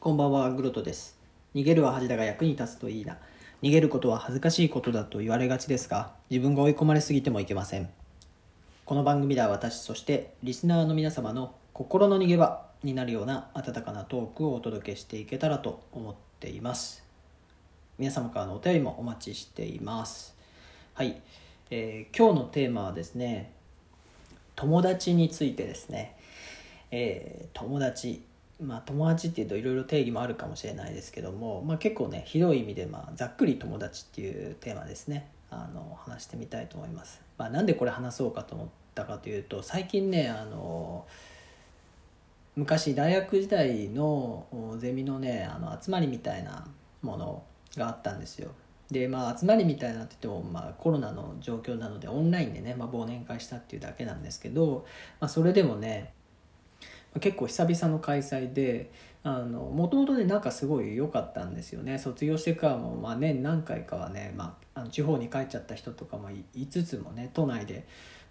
こんばんは、グロトです。逃げるは恥だが役に立つといいな。逃げることは恥ずかしいことだと言われがちですが、自分が追い込まれすぎてもいけません。この番組では私、そしてリスナーの皆様の心の逃げ場になるような温かなトークをお届けしていけたらと思っています。皆様からのお便りもお待ちしています。はい、えー今日のテーマはですね、友達についてですね。えー友達まあ友達っていうといろいろ定義もあるかもしれないですけども、まあ、結構ね広い意味で、まあ、ざっくり友達っていうテーマですね。あの話してみたいと思います、まあ、なんでこれ話そうかと思ったかというと最近ねあの昔大学時代のゼミのねあの集まりみたいなものがあったんですよ。でまあ集まりみたいなって言っても、まあ、コロナの状況なのでオンラインでね、まあ、忘年会したっていうだけなんですけど、まあ、それでもね結構久々の開催でもともとね仲すごい良かったんですよね。卒業してからも、まあ、年何回かはね、まあ、あの地方に帰っちゃった人とかもいつつもね都内で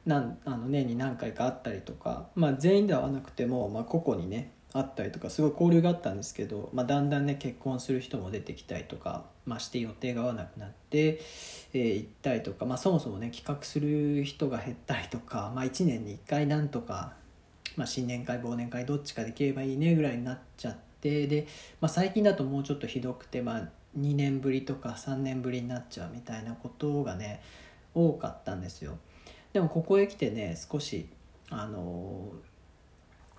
なんあの年に何回か会ったりとか、まあ、全員ではなくても、まあ、個々にね会ったりとかすごい交流があったんですけど、まあ、だんだんね結婚する人も出てきたりとか、まあ、して予定が合わなくなって、えー行ったりとか、まあ、そもそもね企画する人が減ったりとか、まあ、1年に1回なんとかまあ、新年会忘年会どっちかできればいいねぐらいになっちゃってで、まあ、最近だともうちょっとひどくて、まあ、2年ぶりとか3年ぶりになっちゃうみたいなことがね多かったんですよ。でもここへ来てね少しあの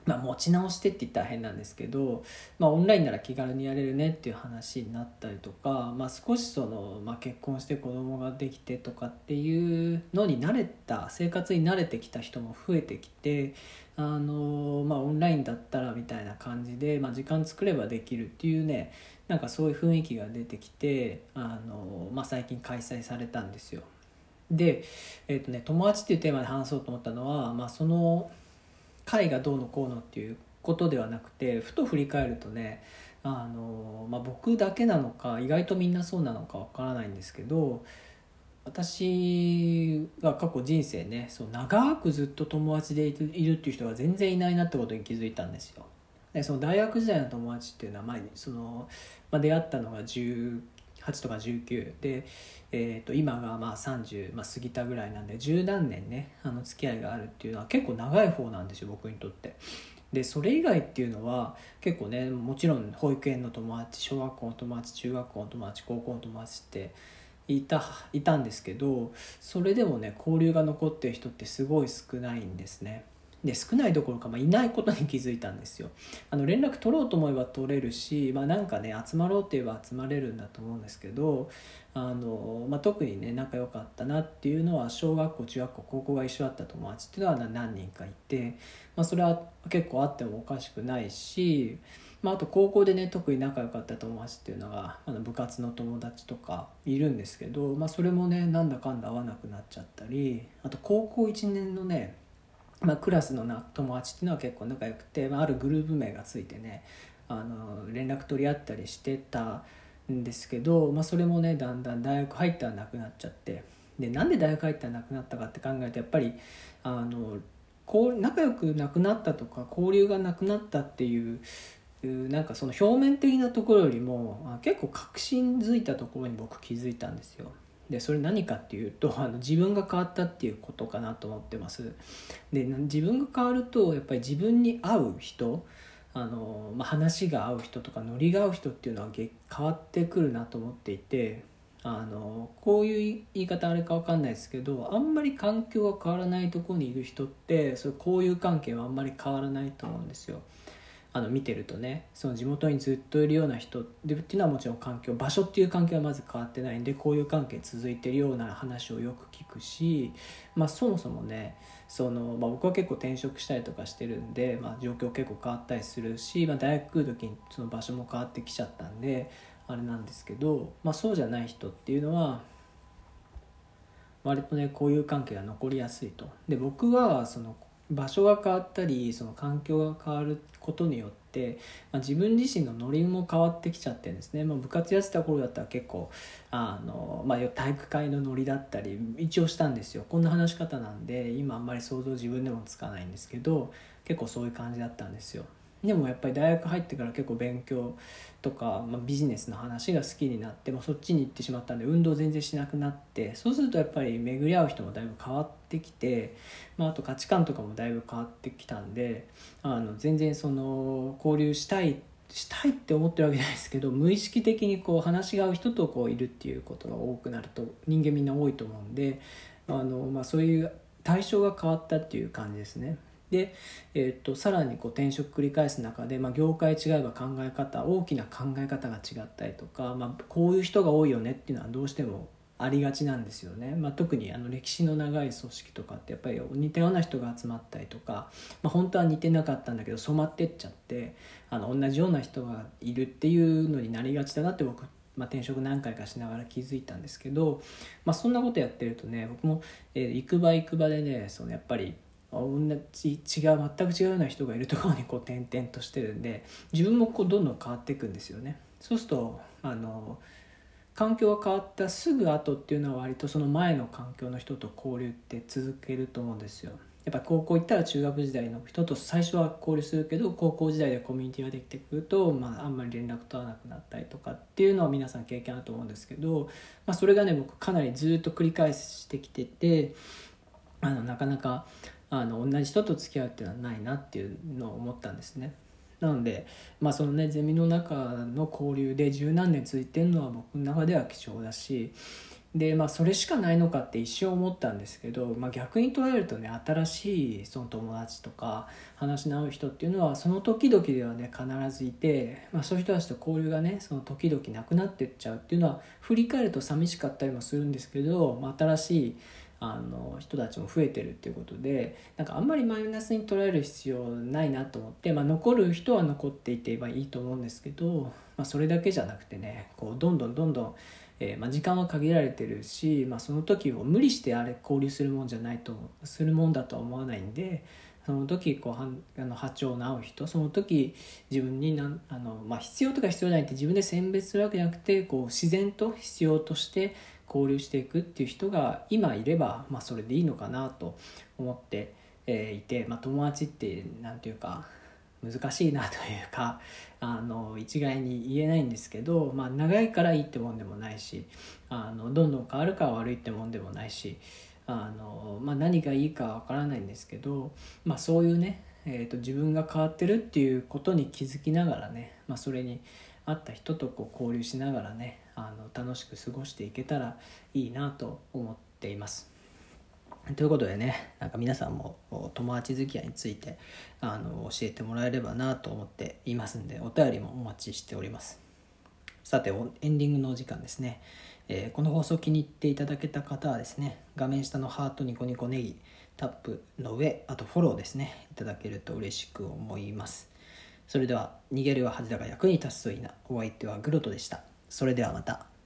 まあ、持ち直してって言ったら変なんですけど、まあ、オンラインなら気軽にやれるねっていう話になったりとか、まあ、少しその、まあ、結婚して子供ができてとかっていうのに慣れた生活に慣れてきた人も増えてきてあの、まあ、オンラインだったらみたいな感じで、まあ、時間作ればできるっていうねなんかそういう雰囲気が出てきてあの、まあ、最近開催されたんですよ。で、えーとね、友達っていうテーマで話そうと思ったのは、まあ、その会がどうのこうのっていうことではなくてふと振り返るとねあの、まあ、僕だけなのか意外とみんなそうなのかわからないんですけど私が過去人生ねそう長くずっと友達でいるいるっていう人が全然いないなってことに気づいたんですよ。でその大学時代の友達っていうのは前にその、まあ、出会ったのが18とか19で、えー、と今がまあ30、まあ、過ぎたぐらいなんで十何年ねあの付き合いがあるっていうのは結構長い方なんですよ僕にとって。でそれ以外っていうのは結構ねもちろん保育園の友達小学校の友達中学校の友達高校の友達っていたいたんですけどそれでもね交流が残ってる人ってすごい少ないんですね。で少ないどころか、まあ、いないことに気づいたんですよ。あの連絡取ろうと思えば取れるし、まあ、なんかね集まろうって言えば集まれるんだと思うんですけどあの、まあ、特にね仲良かったなっていうのは小学校中学校高校が一緒だった友達っていうのは何人かいて、まあ、それは結構あってもおかしくないし、まあ、あと高校でね特に仲良かった友達っていうのがあの部活の友達とかいるんですけど、まあ、それもねなんだかんだ合わなくなっちゃったりあと高校1年のねまあ、クラスのな友達っていうのは結構仲良くて、まあ、あるグループ名がついてねあの連絡取り合ったりしてたんですけど、まあ、それもねだんだん大学入ったらなくなっちゃってでなんで大学入ったらなくなったかって考えるとやっぱりあのこう仲良くなくなったとか交流がなくなったっていうなんかその表面的なところよりも結構確信づいたところに僕気づいたんですよ。でそれ何かっていうと あの自分が変わったっていうことかなと思ってますで自分が変わるとやっぱり自分に合う人あの、まあ、話が合う人とかノリが合う人っていうのは変わってくるなと思っていてあのこういう言い方あれか分かんないですけどあんまり環境が変わらないとこにいる人ってそう交友関係はあんまり変わらないと思うんですよ。あの見てるとねその地元にずっといるような人でっていうのはもちろん環境場所っていう環境はまず変わってないんでこういう関係続いてるような話をよく聞くし、まあ、そもそもねその、まあ、僕は結構転職したりとかしてるんで、まあ、状況結構変わったりするし、まあ、大学来る時にその場所も変わってきちゃったんであれなんですけど、まあ、そうじゃない人っていうのは割とねこういう関係が残りやすいと。で僕はその場所が変わったりその環境が変わることによって、まあ、自分自身のノリも変わってきちゃってるんですね、まあ、部活やってた頃だったら結構あの、まあ、体育会のノリだったり一応したんですよ。こんな話し方なんで今あんまり想像自分でもつかないんですけど結構そういう感じだったんですよ。でもやっぱり大学入ってから結構勉強とか、まあ、ビジネスの話が好きになって、まあ、そっちに行ってしまったんで運動全然しなくなってそうするとやっぱり巡り合う人もだいぶ変わってきて、まあ、あと価値観とかもだいぶ変わってきたんであの全然その交流したいしたいって思ってるわけじゃないですけど無意識的にこう話が合う人とこういるっていうことが多くなると人間みんな多いと思うんであの、まあ、そういう対象が変わったっていう感じですね。で、えーと、さらにこう転職繰り返す中で、まあ、業界違えば考え方大きな考え方が違ったりとか、まあ、こういう人が多いよねっていうのはどうしてもありがちなんですよね、まあ、特にあの歴史の長い組織とかってやっぱり似たような人が集まったりとか、まあ、本当は似てなかったんだけど染まってっちゃってあの同じような人がいるっていうのになりがちだなって僕まあ、転職何回かしながら気づいたんですけど、まあ、そんなことやってるとね僕も、えー、行く場行く場でねそのやっぱり同じ違う全く違うような人がいるところにこう転々としてるんで自分もこうどんどん変わっていくんですよね。そうするとあの環境が変わったすぐ後っていうのは割とその前の環境の人と交流って続けると思うんですよ。やっぱ高校行ったら中学時代の人と最初は交流するけど高校時代でコミュニティができてくると、まあ、あんまり連絡取らなくなったりとかっていうのは皆さん経験あると思うんですけど、まあ、それがね僕かなりずっと繰り返してきててあのなかなかあの同じ人と付き合うっていうのはないなっていうのを思ったんですね。なので、まあそのね、ゼミの中の交流で十何年続いてるのは僕の中では貴重だしで、まあ、それしかないのかって一瞬思ったんですけど、まあ、逆に捉えるとね新しいその友達とか話し合う人っていうのはその時々ではね必ずいて、まあ、そういう人たちと交流がねその時々なくなってっちゃうっていうのは振り返ると寂しかったりもするんですけど、まあ、新しいあの人たちも増えてるっていうことでなんかあんまりマイナスに捉える必要ないなと思って、まあ、残る人は残っていていいと思うんですけど、まあ、それだけじゃなくてねこうどんどんどんどん、えー、まあ、時間は限られてるし、まあ、その時を無理してあれ交流するもんじゃないとするもんだとは思わないんで。その時こうはあの波長の合う人その時自分になんあの、まあ、必要とか必要ないって自分で選別するわけじゃなくてこう自然と必要として交流していくっていう人が今いれば、まあ、それでいいのかなと思って、いて、まあ、友達って何て言うか難しいなというかあの一概に言えないんですけど、まあ、長いからいいってもんでもないしあのどんどん変わるから悪いってもんでもないしあの、まあ、何がいいかわからないんですけど、まあ、そういうね、えーと、自分が変わってるっていうことに気づきながらね、まあ、それに合った人とこう交流しながらね楽しく過ごしていけたらいいなと思っています。ということでねなんか皆さんも友達付き合いについてあの教えてもらえればなと思っていますんでお便りもお待ちしております。さてエンディングのお時間ですね、えー、この放送気に入っていただけた方はですね画面下のハートニコニコネギタップの上あとフォローですねいただけると嬉しく思います。それでは逃げるは恥だが役に立つといいな。お相手はグロトでした。それではまた。